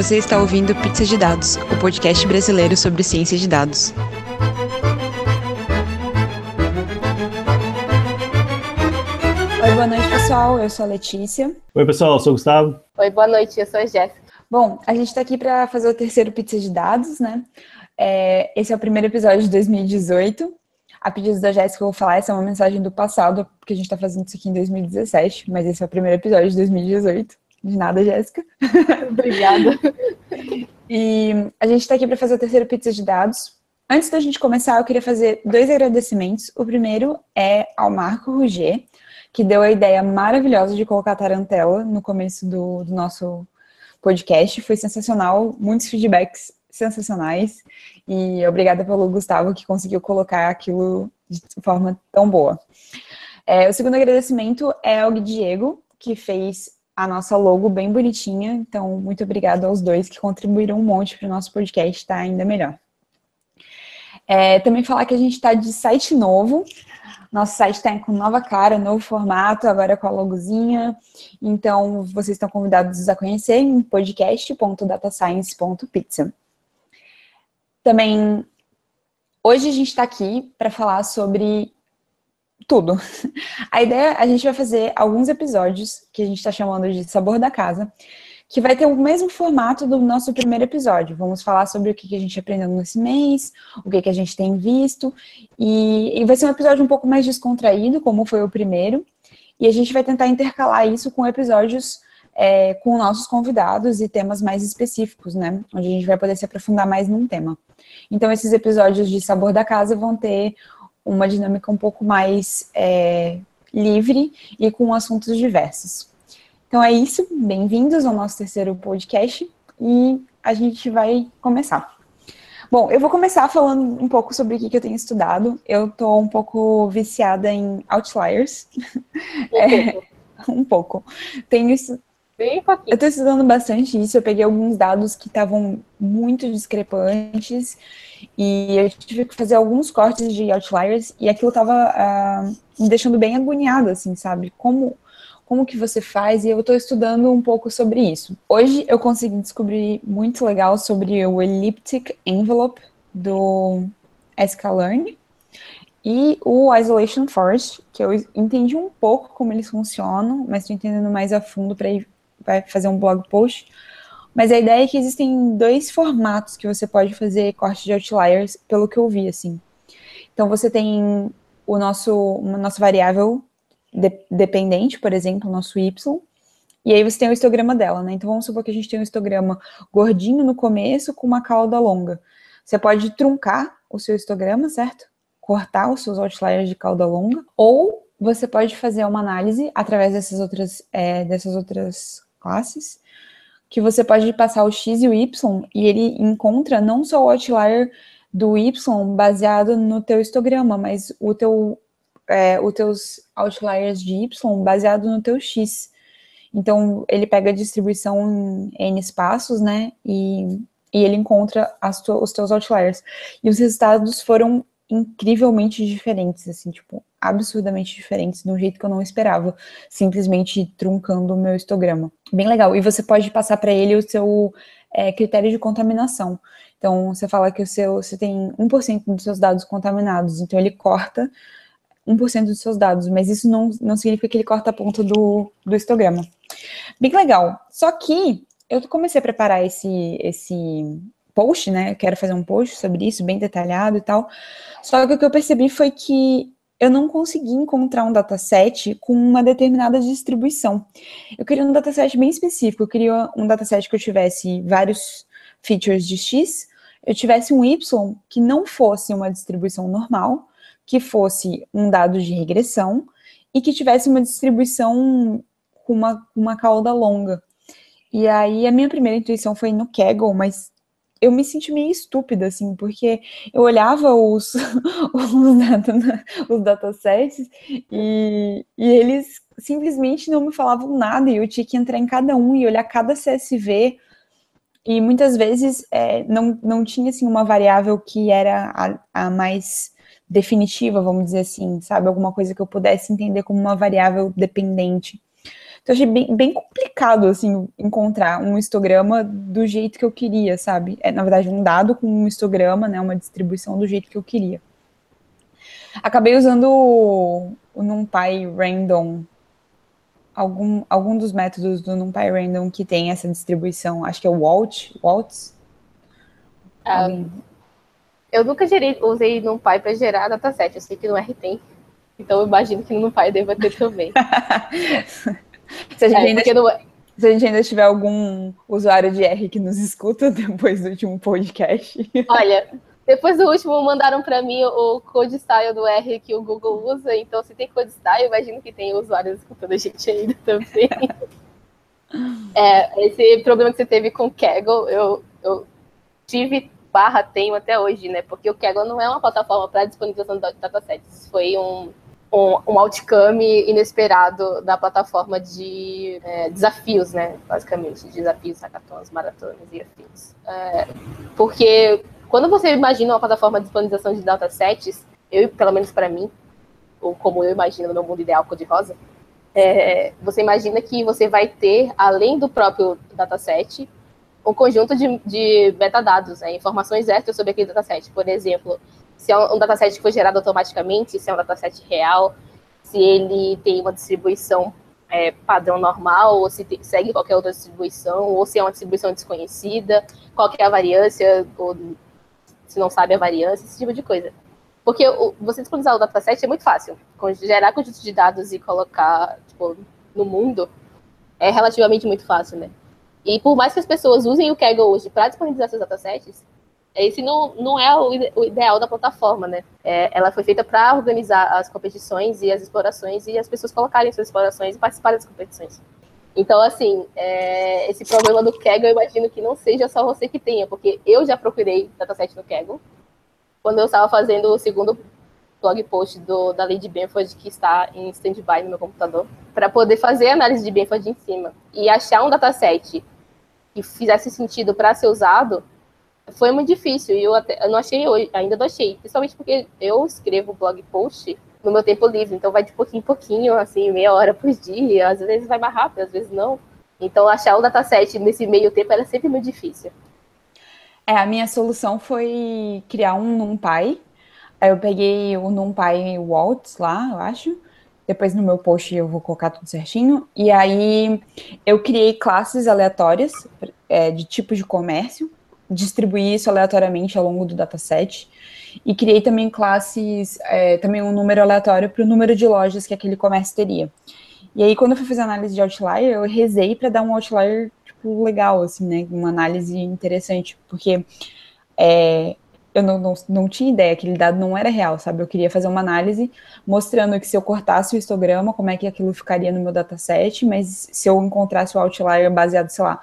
Você está ouvindo Pizza de Dados, o podcast brasileiro sobre ciência de dados. Oi, boa noite, pessoal. Eu sou a Letícia. Oi, pessoal. Eu sou o Gustavo. Oi, boa noite. Eu sou a Jéssica. Bom, a gente está aqui para fazer o terceiro Pizza de Dados, né? É, esse é o primeiro episódio de 2018. A pedido da Jéssica, eu vou falar, essa é uma mensagem do passado, porque a gente está fazendo isso aqui em 2017, mas esse é o primeiro episódio de 2018. De nada, Jéssica. Obrigada. E a gente está aqui para fazer o terceiro pizza de dados. Antes da gente começar, eu queria fazer dois agradecimentos. O primeiro é ao Marco Ruger, que deu a ideia maravilhosa de colocar a tarantela no começo do, do nosso podcast. Foi sensacional, muitos feedbacks sensacionais. E obrigada pelo Gustavo, que conseguiu colocar aquilo de forma tão boa. É, o segundo agradecimento é ao Diego, que fez a nossa logo bem bonitinha. Então, muito obrigada aos dois que contribuíram um monte para o nosso podcast estar tá ainda melhor. É, também falar que a gente está de site novo. Nosso site está com nova cara, novo formato, agora com a logozinha. Então, vocês estão convidados a conhecer em podcast.datascience.pizza. Também, hoje a gente está aqui para falar sobre tudo. A ideia, a gente vai fazer alguns episódios que a gente está chamando de Sabor da Casa, que vai ter o mesmo formato do nosso primeiro episódio. Vamos falar sobre o que a gente aprendeu nesse mês, o que a gente tem visto, e, e vai ser um episódio um pouco mais descontraído, como foi o primeiro, e a gente vai tentar intercalar isso com episódios é, com nossos convidados e temas mais específicos, né? Onde a gente vai poder se aprofundar mais num tema. Então, esses episódios de Sabor da Casa vão ter uma dinâmica um pouco mais é, livre e com assuntos diversos. Então é isso, bem-vindos ao nosso terceiro podcast e a gente vai começar. Bom, eu vou começar falando um pouco sobre o que eu tenho estudado. Eu estou um pouco viciada em outliers. é, um pouco. Tenho Bem pouquinho. Eu estou estudando bastante isso. Eu peguei alguns dados que estavam muito discrepantes e eu tive que fazer alguns cortes de outliers e aquilo estava uh, ah, me deixando bem agoniada, assim, sabe? Como como que você faz, e eu estou estudando um pouco sobre isso. Hoje eu consegui descobrir muito legal sobre o Elliptic Envelope do sklearn e o Isolation Forest, que eu entendi um pouco como eles funcionam, mas estou entendendo mais a fundo para ir vai fazer um blog post. Mas a ideia é que existem dois formatos que você pode fazer corte de outliers, pelo que eu vi, assim. Então você tem o nosso, nossa variável de, dependente, por exemplo, o nosso y, e aí você tem o histograma dela, né? Então vamos supor que a gente tem um histograma gordinho no começo com uma cauda longa. Você pode truncar o seu histograma, certo? Cortar os seus outliers de cauda longa, ou você pode fazer uma análise através dessas outras, é, dessas outras classes, que você pode passar o x e o y e ele encontra não só o outlier do y baseado no teu histograma, mas o teu é, os teus outliers de y baseado no teu x. Então ele pega a distribuição em n espaços, né, e, e ele encontra tu, os teus outliers. E os resultados foram incrivelmente diferentes, assim, tipo, absurdamente diferentes, de um jeito que eu não esperava, simplesmente truncando o meu histograma. Bem legal. E você pode passar para ele o seu é, critério de contaminação. Então, você fala que o seu, você tem 1% dos seus dados contaminados, então ele corta 1% dos seus dados, mas isso não, não significa que ele corta a ponta do, do histograma. Bem legal. Só que eu comecei a preparar esse, esse post, né? Eu quero fazer um post sobre isso, bem detalhado e tal. Só que o que eu percebi foi que eu não consegui encontrar um dataset com uma determinada distribuição. Eu queria um dataset bem específico, eu queria um dataset que eu tivesse vários features de X, eu tivesse um Y que não fosse uma distribuição normal, que fosse um dado de regressão e que tivesse uma distribuição com uma, uma cauda longa. E aí a minha primeira intuição foi no Kaggle, mas eu me senti meio estúpida, assim, porque eu olhava os, os, data, os datasets e, e eles simplesmente não me falavam nada e eu tinha que entrar em cada um e olhar cada CSV e muitas vezes é, não, não tinha, assim, uma variável que era a, a mais definitiva, vamos dizer assim, sabe? Alguma coisa que eu pudesse entender como uma variável dependente. Então, achei bem, bem complicado, assim, encontrar um histograma do jeito que eu queria, sabe? É, na verdade, um dado com um histograma, né? Uma distribuição do jeito que eu queria. Acabei usando o, o NumPy Random, algum, algum dos métodos do NumPy Random que tem essa distribuição, acho que é o Walt, Waltz. Ah, eu nunca gerei, usei NumPy para gerar dataset, eu sei que no R tem. Então eu imagino que no NumPy deva ter também. se, a gente É, ainda, porque no- se a gente ainda tiver algum usuário de R que nos escuta depois do último podcast. Olha, depois do último mandaram para mim o code style do R que o Google usa, então se tem code style, imagino que tem usuários escutando a gente ainda também. É, esse problema que você teve com o Kaggle, eu, eu tive barra tenho até hoje, né? Porque o Kaggle não é uma plataforma para disponibilização de datasets. Foi um, um, um outcome inesperado da plataforma de é, desafios, né? Basicamente, desafios, hackathons, maratonas e afins. É, porque quando você imagina uma plataforma de disponibilização de datasets, eu, pelo menos para mim, ou como eu imagino no meu mundo ideal cor-de-rosa, é, você imagina que você vai ter, além do próprio dataset, um conjunto de, de metadados, né, informações extras sobre aquele dataset. Por exemplo, se é um, dataset que foi gerado automaticamente, se é um dataset real, se ele tem uma distribuição é, padrão normal, ou se segue qualquer outra distribuição, ou se é uma distribuição desconhecida, qual é a variância, ou se não sabe a variância, esse tipo de coisa. Porque o, você disponibilizar o dataset é muito fácil. Gerar conjunto de dados e colocar tipo, no mundo é relativamente muito fácil, né? E por mais que as pessoas usem o Kaggle hoje para disponibilizar seus datasets, esse não, não é o, ide o ideal da plataforma, né? É, ela foi feita para organizar as competições e as explorações e as pessoas colocarem suas explorações e participarem das competições. Então, assim, é, esse problema do Kaggle, eu imagino que não seja só você que tenha, porque eu já procurei dataset no Kaggle, quando eu estava fazendo o segundo blog post do, da de Benford, que está em stand-by no meu computador, para poder fazer a análise de Benford em cima e achar um dataset que fizesse sentido para ser usado, foi muito difícil. E eu, até, eu não achei hoje, ainda não achei, principalmente porque eu escrevo blog post no meu tempo livre, então vai de pouquinho em pouquinho, assim, meia hora por dia, às vezes vai mais rápido, às vezes não. Então achar um dataset nesse meio tempo era sempre muito difícil. É, a minha solução foi criar um NumPy. Aí eu peguei o NumPy Waltz lá, eu acho. Depois no meu post eu vou colocar tudo certinho. E aí eu criei classes aleatórias é, de tipos de comércio, distribuí isso aleatoriamente ao longo do dataset. E criei também classes, é, também um número aleatório para o número de lojas que aquele comércio teria. E aí, quando eu fui fazer análise de outlier, eu rezei para dar um outlier tipo, legal, assim, né? Uma análise interessante, porque é, eu não, não, não tinha ideia, aquele dado não era real, sabe? Eu queria fazer uma análise mostrando que se eu cortasse o histograma, como é que aquilo ficaria no meu dataset, mas se eu encontrasse o outlier baseado, sei lá,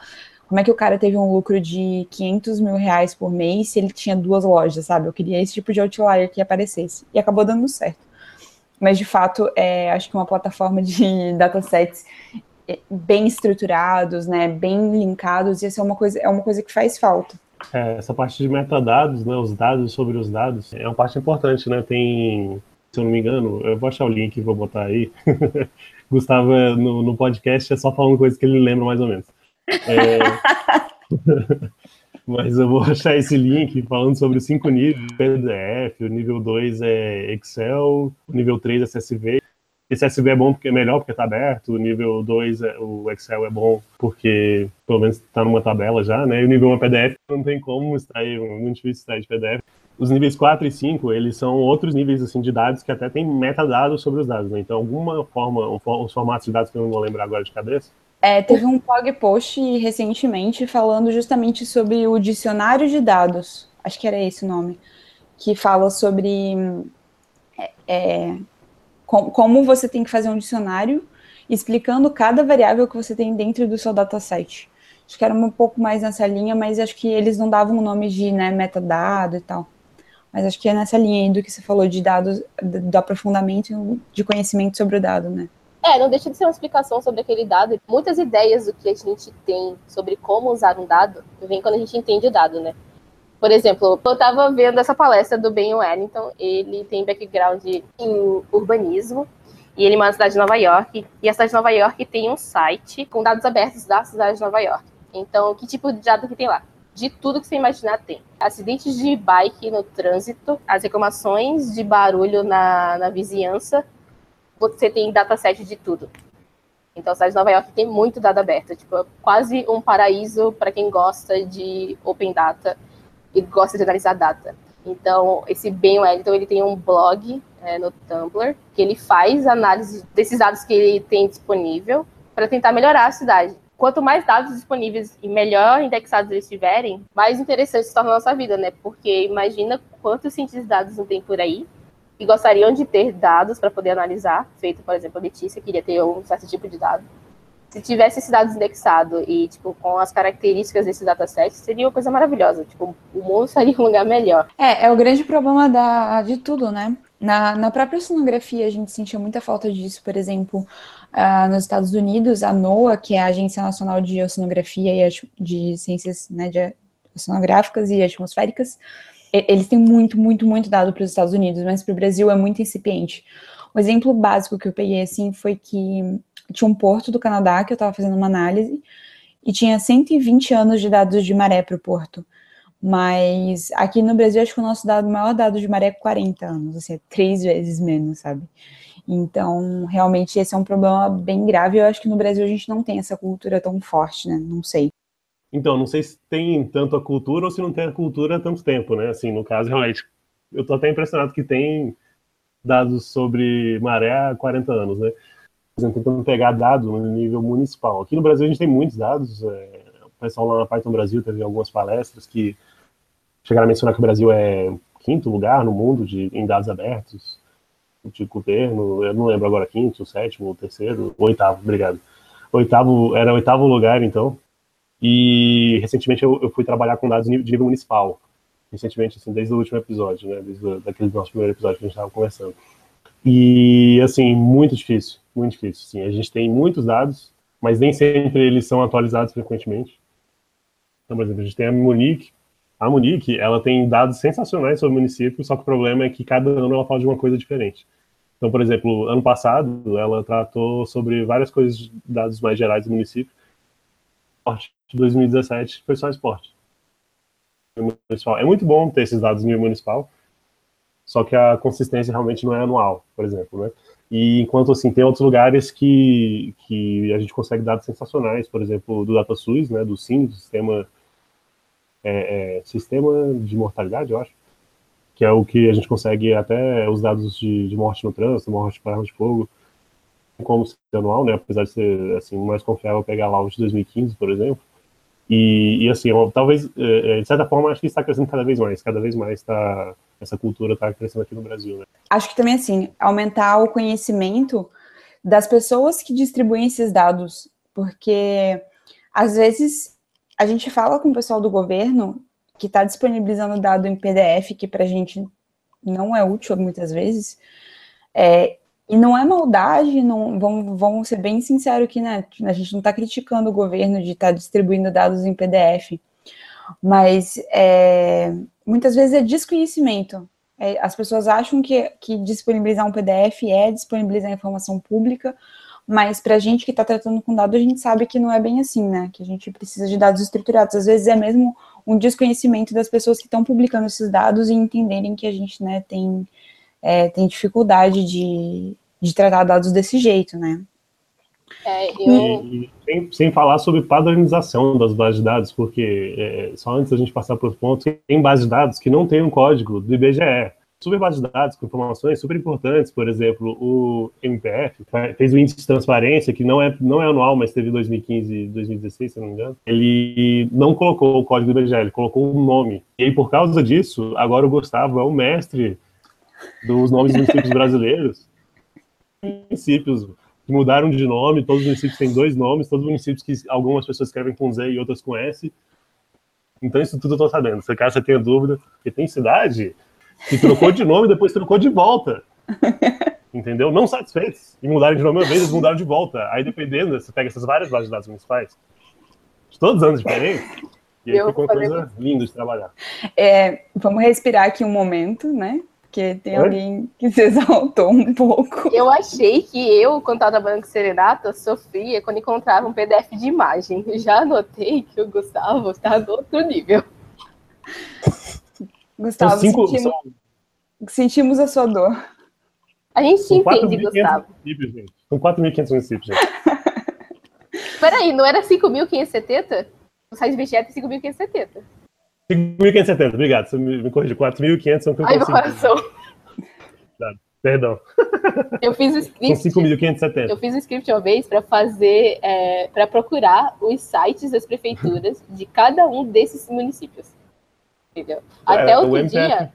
como é que o cara teve um lucro de 500 mil reais por mês se ele tinha duas lojas, sabe? Eu queria esse tipo de outlier que aparecesse. E acabou dando certo. Mas, de fato, é, acho que uma plataforma de datasets bem estruturados, né, bem linkados, isso é uma coisa, é uma coisa que faz falta. É, essa parte de metadados, né, os dados sobre os dados, é uma parte importante, né? Tem, se eu não me engano, eu vou achar o link e vou botar aí. Gustavo, no, no podcast, é só falando coisas que ele lembra mais ou menos. É... Mas eu vou achar esse link falando sobre os cinco níveis, PDF, o nível 2 é Excel, o nível 3 é CSV. Esse CSV é bom porque é melhor porque está aberto, o nível 2, é, o Excel é bom porque pelo menos está numa tabela já, né? E o nível 1 é PDF, não tem como extrair, muito difícil extrair de PDF. Os níveis 4 e 5, eles são outros níveis assim, de dados que até tem metadados sobre os dados, né? Então, alguma forma, os formatos de dados que eu não vou lembrar agora de cabeça, é, teve um blog post recentemente falando justamente sobre o dicionário de dados, acho que era esse o nome, que fala sobre é, com, como você tem que fazer um dicionário explicando cada variável que você tem dentro do seu dataset. Acho que era um pouco mais nessa linha, mas acho que eles não davam o nome de né, metadado e tal. Mas acho que é nessa linha aí do que você falou de dados, do aprofundamento de conhecimento sobre o dado, né? É, não deixa de ser uma explicação sobre aquele dado. Muitas ideias do que a gente tem sobre como usar um dado vem quando a gente entende o dado, né? Por exemplo, eu estava vendo essa palestra do Ben Wellington, ele tem background em urbanismo, E ele mora na cidade de Nova York. E a cidade de Nova York tem um site com dados abertos da cidade de Nova York. Então, que tipo de dado que tem lá? De tudo que você imaginar tem. Acidentes de bike no trânsito, as reclamações de barulho na, na vizinhança, você tem dataset de tudo. Então, a cidade de Nova York tem muito dado aberto. Tipo, é quase um paraíso para quem gosta de open data e gosta de analisar data. Então, esse Ben Wellington, ele tem um blog é, no Tumblr, que ele faz análise desses dados que ele tem disponível para tentar melhorar a cidade. Quanto mais dados disponíveis e melhor indexados eles tiverem, mais interessante se torna a nossa vida, né? Porque imagina quantos cientistas de dados não tem por aí e gostariam de ter dados para poder analisar, feito, por exemplo, a Letícia queria ter um certo tipo de dado. Se tivesse esses dados indexados e, tipo, com as características desses datasets, seria uma coisa maravilhosa. Tipo, o mundo seria um lugar melhor. É, é o grande problema da, de tudo, né? Na, na própria sonografia, a gente sentia muita falta disso, por exemplo, uh, nos Estados Unidos, a NOAA, que é a Agência Nacional de Oceanografia e de Ciências né, de Oceanográficas e Atmosféricas, eles têm muito, muito, muito dado para os Estados Unidos, mas para o Brasil é muito incipiente. O exemplo básico que eu peguei assim foi que tinha um porto do Canadá que eu estava fazendo uma análise e tinha 120 anos de dados de maré para o porto. Mas aqui no Brasil, acho que o nosso dado, maior dado de maré é 40 anos, assim, é três vezes menos, sabe? Então, realmente, esse é um problema bem grave. Eu acho que no Brasil a gente não tem essa cultura tão forte, né? Não sei. Então, não sei se tem tanto a cultura ou se não tem a cultura há tanto tempo, né? Assim, no caso, realmente, eu tô até impressionado que tem dados sobre maré há 40 anos, né? Tentando pegar dados no nível municipal. Aqui no Brasil a gente tem muitos dados. É, o pessoal lá na Python Brasil teve algumas palestras que chegaram a mencionar que o Brasil é quinto lugar no mundo de, em dados abertos de governo. Eu não lembro agora quinto, sétimo, terceiro, oitavo. Obrigado. Oitavo era oitavo lugar, então. E recentemente eu, eu, fui trabalhar com dados de nível municipal. Recentemente, assim, desde o último episódio, né? Desde aquele nosso primeiro episódio que a gente estava conversando. E, assim, muito difícil, muito difícil. Sim, a gente tem muitos dados, mas nem sempre eles são atualizados frequentemente. Então, por exemplo, a gente tem a Monique. A Monique, ela tem dados sensacionais sobre o município, só que o problema é que cada ano ela fala de uma coisa diferente. Então, por exemplo, ano passado, ela tratou sobre várias coisas, dados mais gerais do município, esporte. De 2017 foi só esporte. É muito bom ter esses dados no municipal, só que a consistência realmente não é anual, por exemplo, né? E enquanto assim tem outros lugares que, que a gente consegue dados sensacionais, por exemplo, do DataSUS, né, do SIM, do sistema é, é, sistema de mortalidade, eu acho, que é o que a gente consegue até os dados de, de morte no trânsito, morte por arma de fogo, como anual, né? Apesar de ser assim mais confiável pegar lá os de 2015, por exemplo. E, e assim, talvez é, é, de certa forma acho que está crescendo cada vez mais, cada vez mais está essa cultura está crescendo aqui no Brasil, né? Acho que também assim aumentar o conhecimento das pessoas que distribuem esses dados, porque às vezes a gente fala com o pessoal do governo que está disponibilizando dado em PDF que para a gente não é útil muitas vezes, é, e não é maldade, não, vamos, vamos ser bem sinceros aqui, né? A gente não está criticando o governo de estar tá distribuindo dados em PDF, mas é, muitas vezes é desconhecimento. É, as pessoas acham que, que disponibilizar um PDF é disponibilizar informação pública, mas para a gente que está tratando com dados, a gente sabe que não é bem assim, né? Que a gente precisa de dados estruturados. Às vezes é mesmo um desconhecimento das pessoas que estão publicando esses dados e entenderem que a gente né, tem é, tem dificuldade de, de tratar dados desse jeito, né? É, eu... e, sem, sem, falar sobre padronização das bases de dados, porque é, só antes da gente passar por pontos, tem bases de dados que não tem um código do IBGE. Super bases de dados com informações super importantes, por exemplo, o MPF fez o índice de transparência, que não é, não é anual, mas teve 2015 e 2016, se não me engano. Ele não colocou o código do IBGE, ele colocou um nome. E aí, por causa disso, agora o Gustavo é o mestre dos nomes dos municípios brasileiros, municípios que mudaram de nome, todos os municípios têm dois nomes, todos os municípios que algumas pessoas escrevem com Z e outras com S. Então isso tudo eu tô sabendo. Se caso você tenha dúvida, porque tem cidade que trocou de nome e depois trocou de volta. Entendeu? Não satisfeitos e mudaram de nome uma vez, eles mudaram de volta. Aí dependendo, você pega essas várias bases de dados municipais, de todos os anos diferentes, e aí fica uma coisa linda de trabalhar. É, vamos respirar aqui um momento, né? Porque tem Oi? alguém que se exaltou um pouco. Eu achei que eu, quando estava trabalhando com Serenata, sofria quando encontrava um PDF de imagem. Já anotei que o Gustavo está no outro nível. Gustavo, cinco, sentimos, são... sentimos, a sua dor. A gente se entende, Gustavo. São 4.500 municípios, gente. Peraí, não era 5.570? O site BGE é 5.570. 5.570, obrigado. Você me, corrigiu. 4.500 são que eu Ai, meu coração. Perdão. Eu fiz o script. São 5.570. Eu fiz o script uma vez para fazer, é, para procurar os sites das prefeituras de cada um desses municípios. Entendeu? Até outro dia,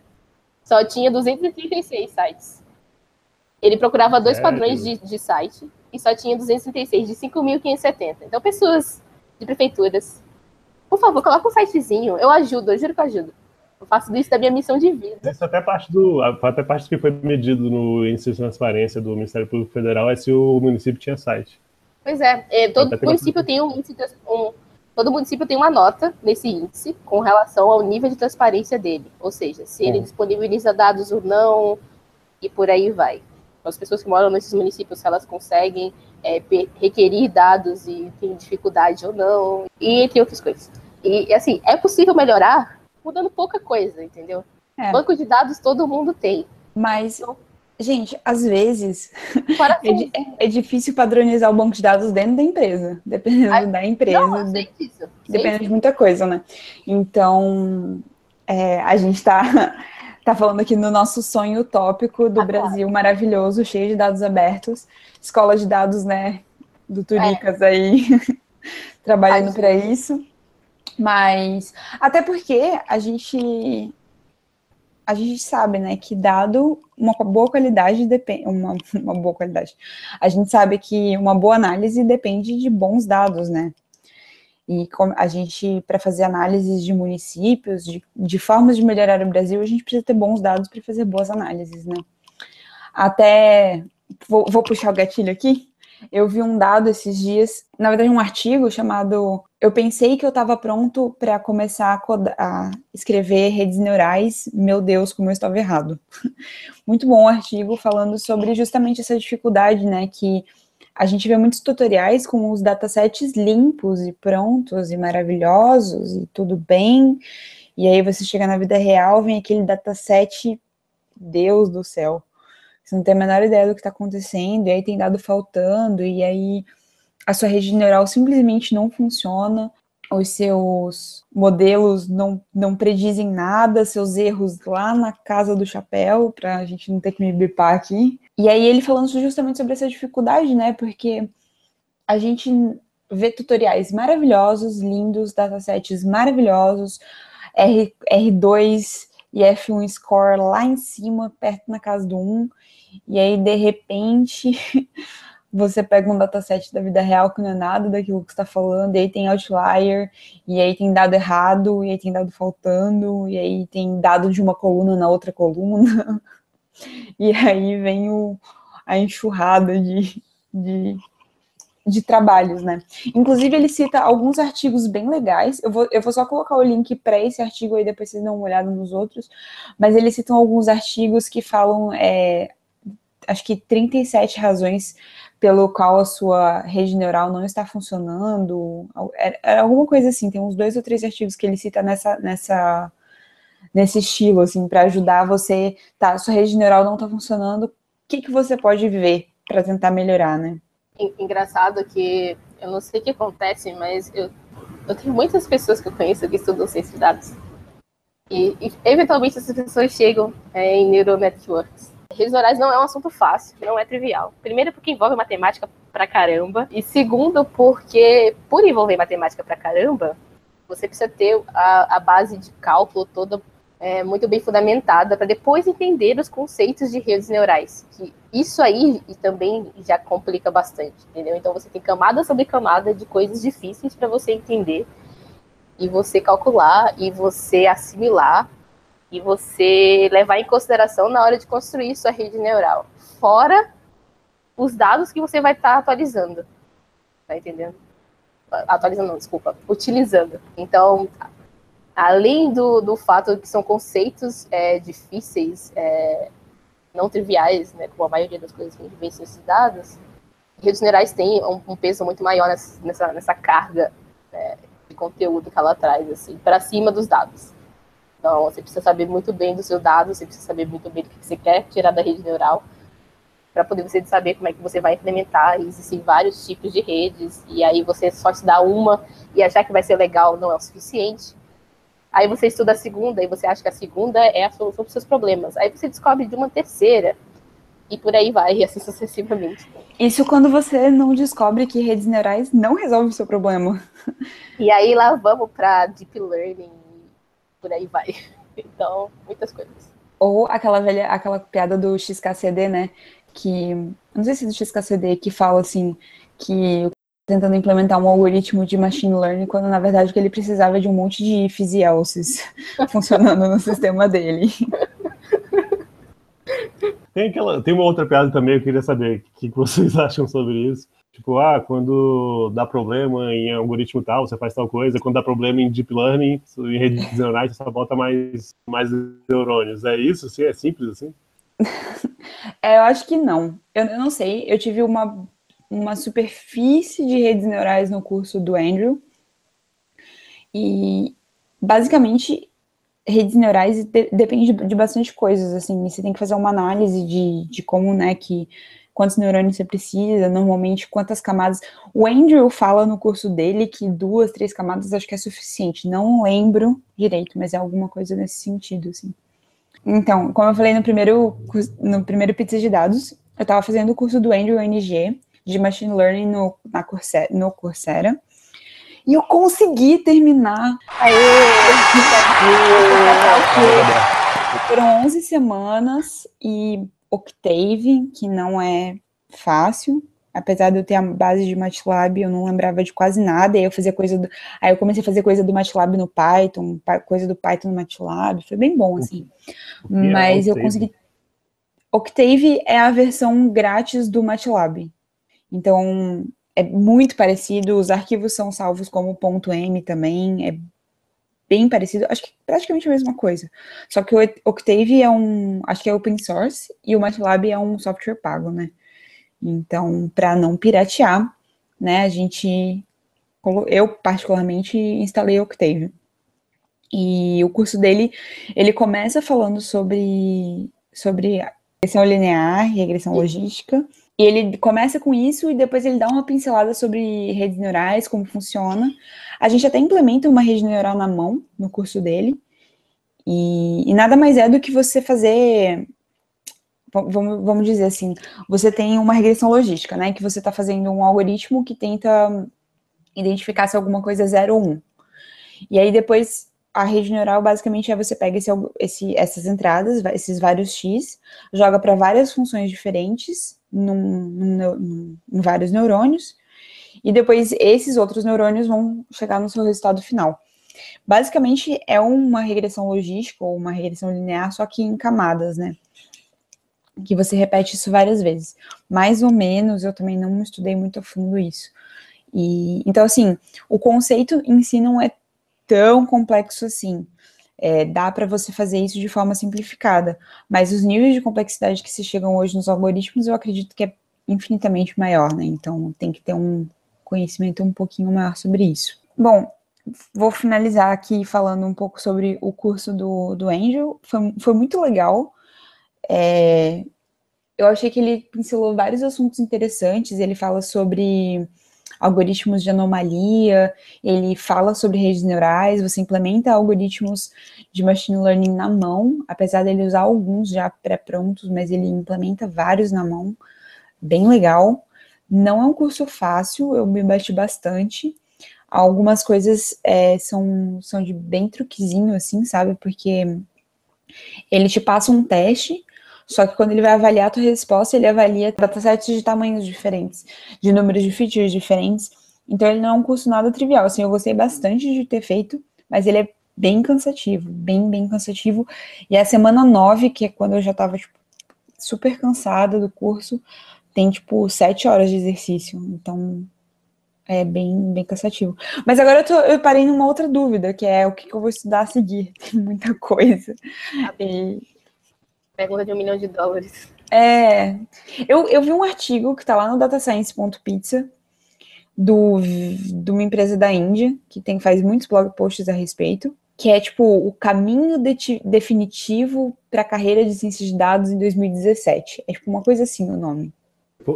só tinha 236 sites. Ele procurava dois é, padrões de, de site e só tinha 236 de 5.570. Então, pessoas de prefeituras por favor, coloca um sitezinho. Eu ajudo, eu juro que eu ajudo. Eu faço isso da minha missão de vida. Isso até parte do. Até parte que foi medido no índice de transparência do Ministério Público Federal é se o município tinha site. Pois é, é todo município tem um índice. Um, todo município tem uma nota nesse índice com relação ao nível de transparência dele. Ou seja, se ele hum. disponibiliza dados ou não, e por aí vai. As pessoas que moram nesses municípios, se elas conseguem é, requerir dados e tem dificuldade ou não, e entre outras coisas. E, assim, é possível melhorar mudando pouca coisa, entendeu? É. Banco de dados todo mundo tem. Mas, então, gente, às vezes é, é, difícil padronizar o banco de dados dentro da empresa, dependendo Ai, da empresa. Não, sei disso. Depende de muita coisa, né? Então, é, a gente está tá falando aqui no nosso sonho utópico do ah, Brasil claro. maravilhoso, cheio de dados abertos, escola de dados, né, do Turicas é. aí, trabalhando para isso. Mas até porque a gente a gente sabe, né, que dado uma boa qualidade depende uma, uma boa qualidade. A gente sabe que uma boa análise depende de bons dados, né? E a gente, para fazer análises de municípios, de, de formas de melhorar o Brasil, a gente precisa ter bons dados para fazer boas análises, né? Até vou, vou puxar o gatilho aqui. Eu vi um dado esses dias, na verdade, um artigo chamado Eu pensei que eu estava pronto para começar a, a, escrever redes neurais. Meu Deus, como eu estava errado. Muito bom artigo falando sobre justamente essa dificuldade, né? Que a gente vê muitos tutoriais com os datasets limpos e prontos e maravilhosos e tudo bem. E aí você chega na vida real, vem aquele dataset, Deus do céu você não tem a menor ideia do que está acontecendo, e aí tem dado faltando, e aí a sua rede neural simplesmente não funciona, os seus modelos não, não predizem nada, seus erros lá na casa do chapéu, para a gente não ter que me bipar aqui. E aí ele falando justamente sobre essa dificuldade, né? Porque a gente vê tutoriais maravilhosos, lindos, datasets maravilhosos, R, R2 e F1 score lá em cima, perto na casa do 1, e aí, de repente, você pega um dataset da vida real que não é nada daquilo que está falando, e aí tem outlier, e aí tem dado errado, e aí tem dado faltando, e aí tem dado de uma coluna na outra coluna, e aí vem o, a enxurrada de, de, de trabalhos, né? Inclusive, ele cita alguns artigos bem legais, eu vou, eu vou só colocar o link para esse artigo aí, depois vocês dão uma olhada nos outros, mas eles citam alguns artigos que falam é, acho que 37 razões pelo qual a sua rede neural não está funcionando, era é, é alguma coisa assim, tem uns dois ou três artigos que ele cita nessa, nessa, nesse estilo, assim, para ajudar você, tá, sua rede neural não está funcionando, o que, que você pode ver para tentar melhorar, né? Engraçado que, eu não sei o que acontece, mas eu, eu tenho muitas pessoas que eu conheço que estudam ciência de dados, e, e eventualmente essas pessoas chegam é, em neural networks, Redes orais não é um assunto fácil, não é trivial. Primeiro, porque envolve matemática pra caramba. E segundo, porque, por envolver matemática pra caramba, você precisa ter a, a base de cálculo toda é, muito bem fundamentada para depois entender os conceitos de redes neurais. Que isso aí também já complica bastante, entendeu? Então você tem camada sobre camada de coisas difíceis para você entender e você calcular e você assimilar e você levar em consideração na hora de construir sua rede neural. Fora os dados que você vai estar tá atualizando. Tá entendendo? Atualizando, não, desculpa. Utilizando. Então, além do, do fato que são conceitos é, difíceis, é, não triviais, né, como a maioria das coisas que a gente vê dados, redes neurais têm um, um, peso muito maior nessa, nessa carga né, de conteúdo que ela traz, assim, para cima dos dados. Então, você precisa saber muito bem dos seus dados, você precisa saber muito bem do que você quer tirar da rede neural, para poder você saber como é que você vai implementar. Existem vários tipos de redes, e aí você só estudar uma e achar que vai ser legal não é o suficiente. Aí você estuda a segunda e você acha que a segunda é a solução para os seus problemas. Aí você descobre de uma terceira e por aí vai, e assim sucessivamente. Isso quando você não descobre que redes neurais não resolvem o seu problema. E aí lá vamos para deep learning, por aí vai. Então, muitas coisas. Ou aquela velha, aquela piada do XKCD, né? Que não sei se é do XKCD que fala assim que tentando implementar um algoritmo de machine learning, quando na verdade o que ele precisava de um monte de ifs e elses funcionando no sistema dele. Tem, aquela, tem uma outra piada também, eu queria saber o que vocês acham sobre isso. Tipo, ah, quando dá problema em algoritmo tal, você faz tal coisa. Quando dá problema em deep learning, em redes neurais, você só bota mais, mais neurônios. É isso? Assim? É simples assim? é, eu acho que não. Eu, eu não sei. Eu tive uma uma superfície de redes neurais no curso do Andrew. E basicamente redes neurais de, depende de, de, bastante coisas, assim, você tem que fazer uma análise de, de como, né, que quantos neurônios você precisa, normalmente quantas camadas. O Andrew fala no curso dele que duas, três camadas acho que é suficiente. Não lembro direito, mas é alguma coisa nesse sentido, assim. Então, como eu falei no primeiro, no primeiro Pizza de Dados, eu estava fazendo o curso do Andrew NG, de Machine Learning no, na Coursera, no Coursera. E eu consegui terminar. Aê! Foram 11 semanas e Octave, que não é fácil. Apesar de eu ter a base de MATLAB, eu não lembrava de quase nada. Aí eu fazia coisa do. Aí eu comecei a fazer coisa do MATLAB no Python, coisa do Python no MATLAB. Foi bem bom, assim. Mas eu consegui. Octave é a versão grátis do MATLAB. Então, é muito parecido, os arquivos são salvos como .m também, é bem parecido, acho que praticamente a mesma coisa. Só que o Octave é um, acho que é open source, e o MATLAB é um software pago, né? Então, para não piratear, né, a gente, eu particularmente instalei o Octave. E o curso dele, ele começa falando sobre, sobre regressão linear, regressão logística, e ele começa com isso e depois ele dá uma pincelada sobre redes neurais, como funciona. A gente até implementa uma rede neural na mão no curso dele. E, e nada mais é do que você fazer. Vamos, vamos dizer assim, você tem uma regressão logística, né? Que você está fazendo um algoritmo que tenta identificar se alguma coisa é 0 ou 1. Um. E aí depois a rede neural basicamente é você pega esse, esse, essas entradas, esses vários x, joga para várias funções diferentes, num, num, em vários neurônios, e depois esses outros neurônios vão chegar no seu resultado final. Basicamente é uma regressão logística ou uma regressão linear, só que em camadas, né? Que você repete isso várias vezes. Mais ou menos, eu também não estudei muito a fundo isso. E, então, assim, o conceito em si não é tão complexo assim. É, dá para você fazer isso de forma simplificada, mas os níveis de complexidade que se chegam hoje nos algoritmos, eu acredito que é infinitamente maior, né? Então tem que ter um conhecimento um pouquinho maior sobre isso. Bom, vou finalizar aqui falando um pouco sobre o curso do, do Angel. Foi, foi muito legal. É, eu achei que ele pincelou vários assuntos interessantes. Ele fala sobre algoritmos de anomalia, ele fala sobre redes neurais, você implementa algoritmos de machine learning na mão, apesar dele usar alguns já pré-prontos, mas ele implementa vários na mão, bem legal. Não é um curso fácil, eu me bati bastante. Algumas coisas é, são, são de bem truquezinho, assim, sabe? Porque ele te passa um teste, só que quando ele vai avaliar a tua resposta, ele avalia datasets de tamanhos diferentes, de números de features diferentes. Então ele não é um curso nada trivial. Assim, eu gostei bastante de ter feito, mas ele é bem cansativo, bem, bem cansativo. E a semana 9, que é quando eu já tava, tipo, super cansada do curso, tem, tipo, sete horas de exercício. Então, É bem, bem cansativo. Mas agora eu, tô, eu parei numa outra dúvida, que é o que, que eu vou estudar a seguir. Tem muita coisa. E, Pergunta de um milhão de dólares. É, eu, eu vi um artigo que está lá no datascience.pizza do, de uma empresa da Índia, que tem, faz muitos blog posts a respeito, que é tipo o caminho de, definitivo para a carreira de ciência de dados em 2017. É tipo uma coisa assim o nome.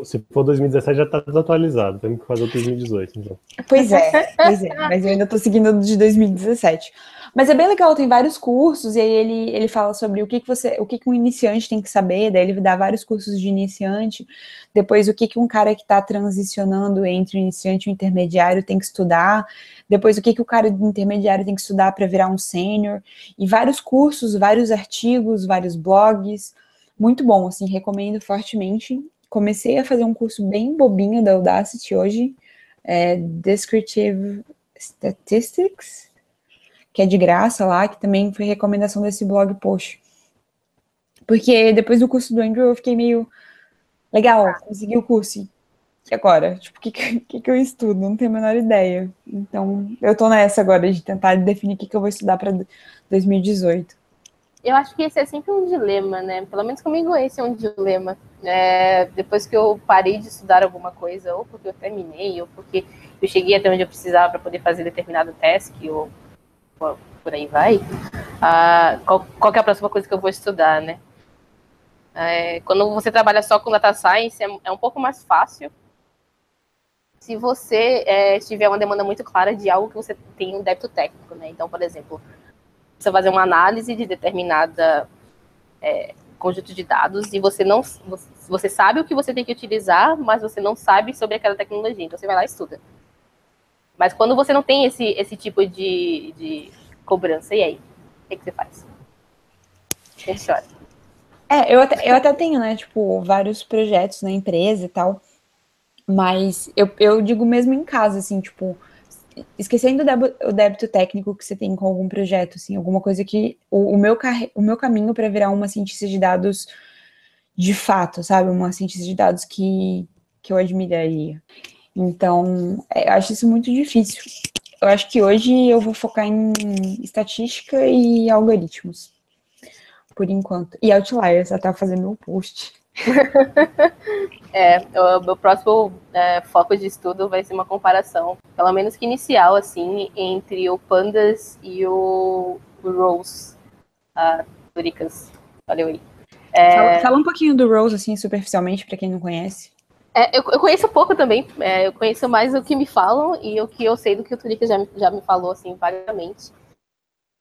Se for 2017 já está desatualizado, temos que fazer o 2018, então. Pois é, pois é, mas eu ainda estou seguindo de 2017. Mas é bem legal, tem vários cursos, e aí ele, ele fala sobre o que, que você, o que, que um iniciante tem que saber, daí ele dá vários cursos de iniciante, depois o que, que um cara que está transicionando entre o iniciante e o intermediário tem que estudar, depois o que, que o cara do intermediário tem que estudar para virar um sênior, e vários cursos, vários artigos, vários blogs, muito bom, assim, recomendo fortemente. Comecei a fazer um curso bem bobinho da Udacity hoje, é Descriptive Statistics, que é de graça lá, que também foi recomendação desse blog post. Porque depois do curso do Andrew eu fiquei meio legal, consegui o curso. E agora? Tipo, o que, que, que eu estudo? Não tenho a menor ideia. Então, eu tô nessa agora de tentar definir o que, que eu vou estudar para 2018. Eu acho que esse é sempre um dilema, né? Pelo menos comigo esse é um dilema. É, depois que eu parei de estudar alguma coisa, ou porque eu terminei, ou porque eu cheguei até onde eu precisava para poder fazer determinado task, ou por aí vai, ah, qual, qual é a próxima coisa que eu vou estudar, né? É, quando você trabalha só com data science, é, é um pouco mais fácil. Se você é, tiver uma demanda muito clara de algo que você tem um débito técnico, né? Então, por exemplo, você fazer uma análise de determinada é, conjunto de dados e você não você sabe o que você tem que utilizar, mas você não sabe sobre aquela tecnologia. Então você vai lá e estuda. Mas quando você não tem esse, esse tipo de, de cobrança, e aí? O que, que você faz? Você chora. É, eu até, eu até tenho, né, tipo, vários projetos na empresa e tal, mas eu, eu digo mesmo em casa, assim, tipo, esquecendo o débito, técnico que você tem com algum projeto, assim, alguma coisa que o, o meu, o meu caminho para virar uma cientista de dados de fato, sabe, uma cientista de dados que, que eu admiraria. Então, é, eu acho isso muito difícil. Eu acho que hoje eu vou focar em estatística e algoritmos, por enquanto. E outliers, até fazer meu post. é, o meu próximo é, foco de estudo vai ser uma comparação, pelo menos que inicial, assim, entre o Pandas e o, o Rose, a Turicas. Valeu aí. É... Fala, fala, um pouquinho do Rose, assim, superficialmente, para quem não conhece. É, eu, eu, conheço pouco também, é, eu conheço mais o que me falam e o que eu sei do que o Turika já, já me falou, assim, vagamente.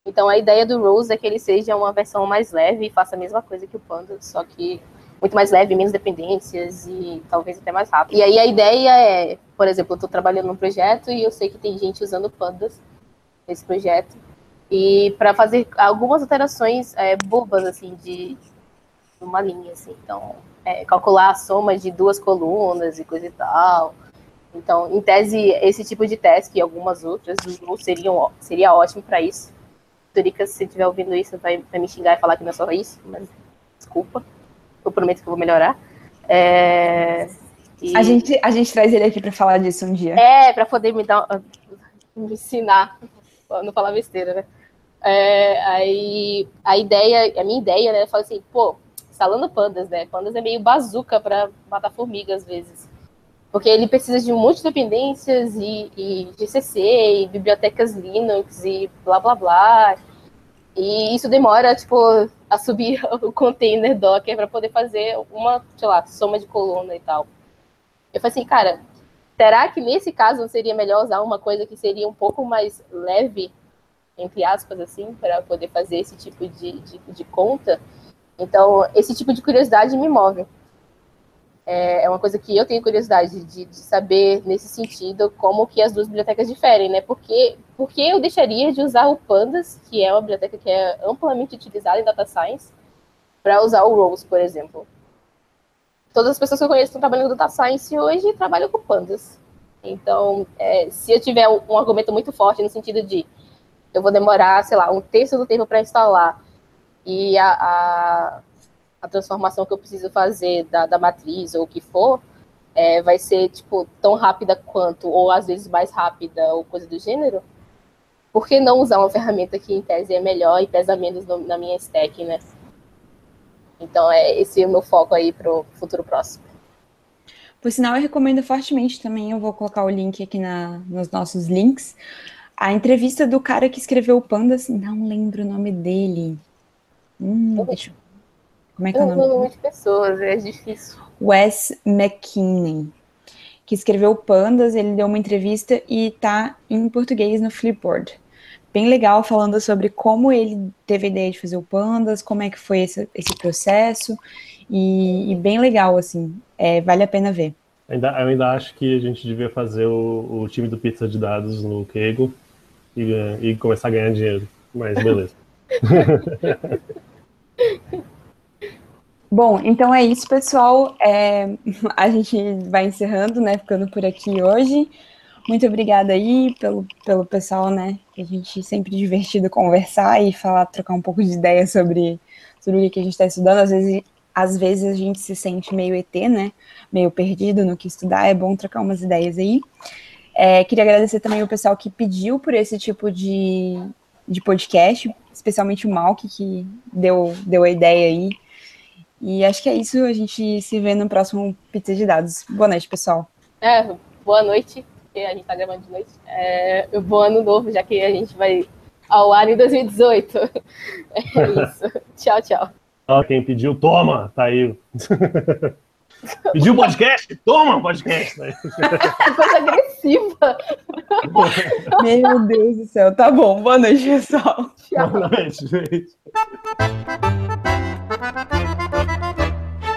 Então a ideia do Rose é que ele seja uma versão mais leve e faça a mesma coisa que o Panda, só que muito mais leve, menos dependências e talvez até mais rápido. E aí a ideia é, por exemplo, eu estou trabalhando num projeto e eu sei que tem gente usando pandas nesse projeto. E para fazer algumas alterações é, bobas, assim, de uma linha, assim. Então, é, calcular a soma de duas colunas e coisa e tal. Então, em tese, esse tipo de teste e algumas outras não seriam, seria ótimo para isso. Turika, se estiver ouvindo isso, vai, vai, me xingar e falar que não é só isso, mas desculpa. Eu prometo que eu vou melhorar. É, e... a, gente, a gente traz ele aqui para falar disso um dia. É, para poder me dar me ensinar, não falar besteira, né? É, aí a ideia, a minha ideia, né, eu falo assim, pô, instalando pandas, né? Pandas é meio bazuca para matar formiga às vezes. Porque ele precisa de um monte de dependências e, e GCC e bibliotecas Linux e blá blá blá. E isso demora, tipo, a subir o container Docker para poder fazer uma, sei lá, soma de coluna e tal. Eu falei assim, cara, será que nesse caso não seria melhor usar uma coisa que seria um pouco mais leve, entre aspas, assim, para poder fazer esse tipo de, de, de conta? Então, esse tipo de curiosidade me move. É, é uma coisa que eu tenho curiosidade de, de, saber, nesse sentido, como que as duas bibliotecas diferem, né? Porque, porque eu deixaria de usar o Pandas, que é uma biblioteca que é amplamente utilizada em Data Science, para usar o Rose, por exemplo. Todas as pessoas que eu conheço que estão trabalhando com Data Science hoje trabalham com Pandas. Então, é, se eu tiver um, um argumento muito forte no sentido de eu vou demorar, sei lá, um terço do tempo para instalar e a, a, a, transformação que eu preciso fazer da, da matriz ou o que for, é, vai ser tipo tão rápida quanto, ou às vezes mais rápida, ou coisa do gênero, por que não usar uma ferramenta que em tese é melhor e pesa menos no, na minha stack, né? Então é esse é o meu foco aí para o futuro próximo. Por sinal, eu recomendo fortemente também, eu vou colocar o link aqui na, nos nossos links, a entrevista do cara que escreveu o Pandas, não lembro o nome dele. Hum, deixa... Como é que é o nome? Nome de pessoas, é difícil. Wes McKinney, que escreveu Pandas, ele deu uma entrevista e tá em português no Flipboard. Bem legal, falando sobre como ele teve a ideia de fazer o Pandas, como é que foi esse, esse processo, e, e, bem legal, assim, é, vale a pena ver. Ainda, eu ainda acho que a gente devia fazer o, o time do Pizza de Dados no Kego e, e começar a ganhar dinheiro, mas beleza. Bom, então é isso, pessoal. É, a gente vai encerrando, né? Ficando por aqui hoje. Muito obrigada aí pelo, pelo pessoal, né? A gente sempre divertido conversar e falar, trocar um pouco de ideia sobre, sobre o que a gente está estudando. Às vezes, às vezes a gente se sente meio ET, né? Meio perdido no que estudar. É bom trocar umas ideias aí. É, queria agradecer também o pessoal que pediu por esse tipo de, de podcast, especialmente o Malk, que deu, deu a ideia aí e acho que é isso. A gente se vê no próximo Pizza de Dados. Boa noite, pessoal. É, boa noite, porque a gente tá gravando de noite. É, bom ano novo, já que a gente vai ao ar em 2018. É isso. tchau, tchau. Ó, quem pediu, toma, tá aí. Pediu podcast? Toma podcast! Coisa agressiva. Meu Deus do céu. Tá bom. Boa noite, pessoal. Tchau. Boa noite, gente.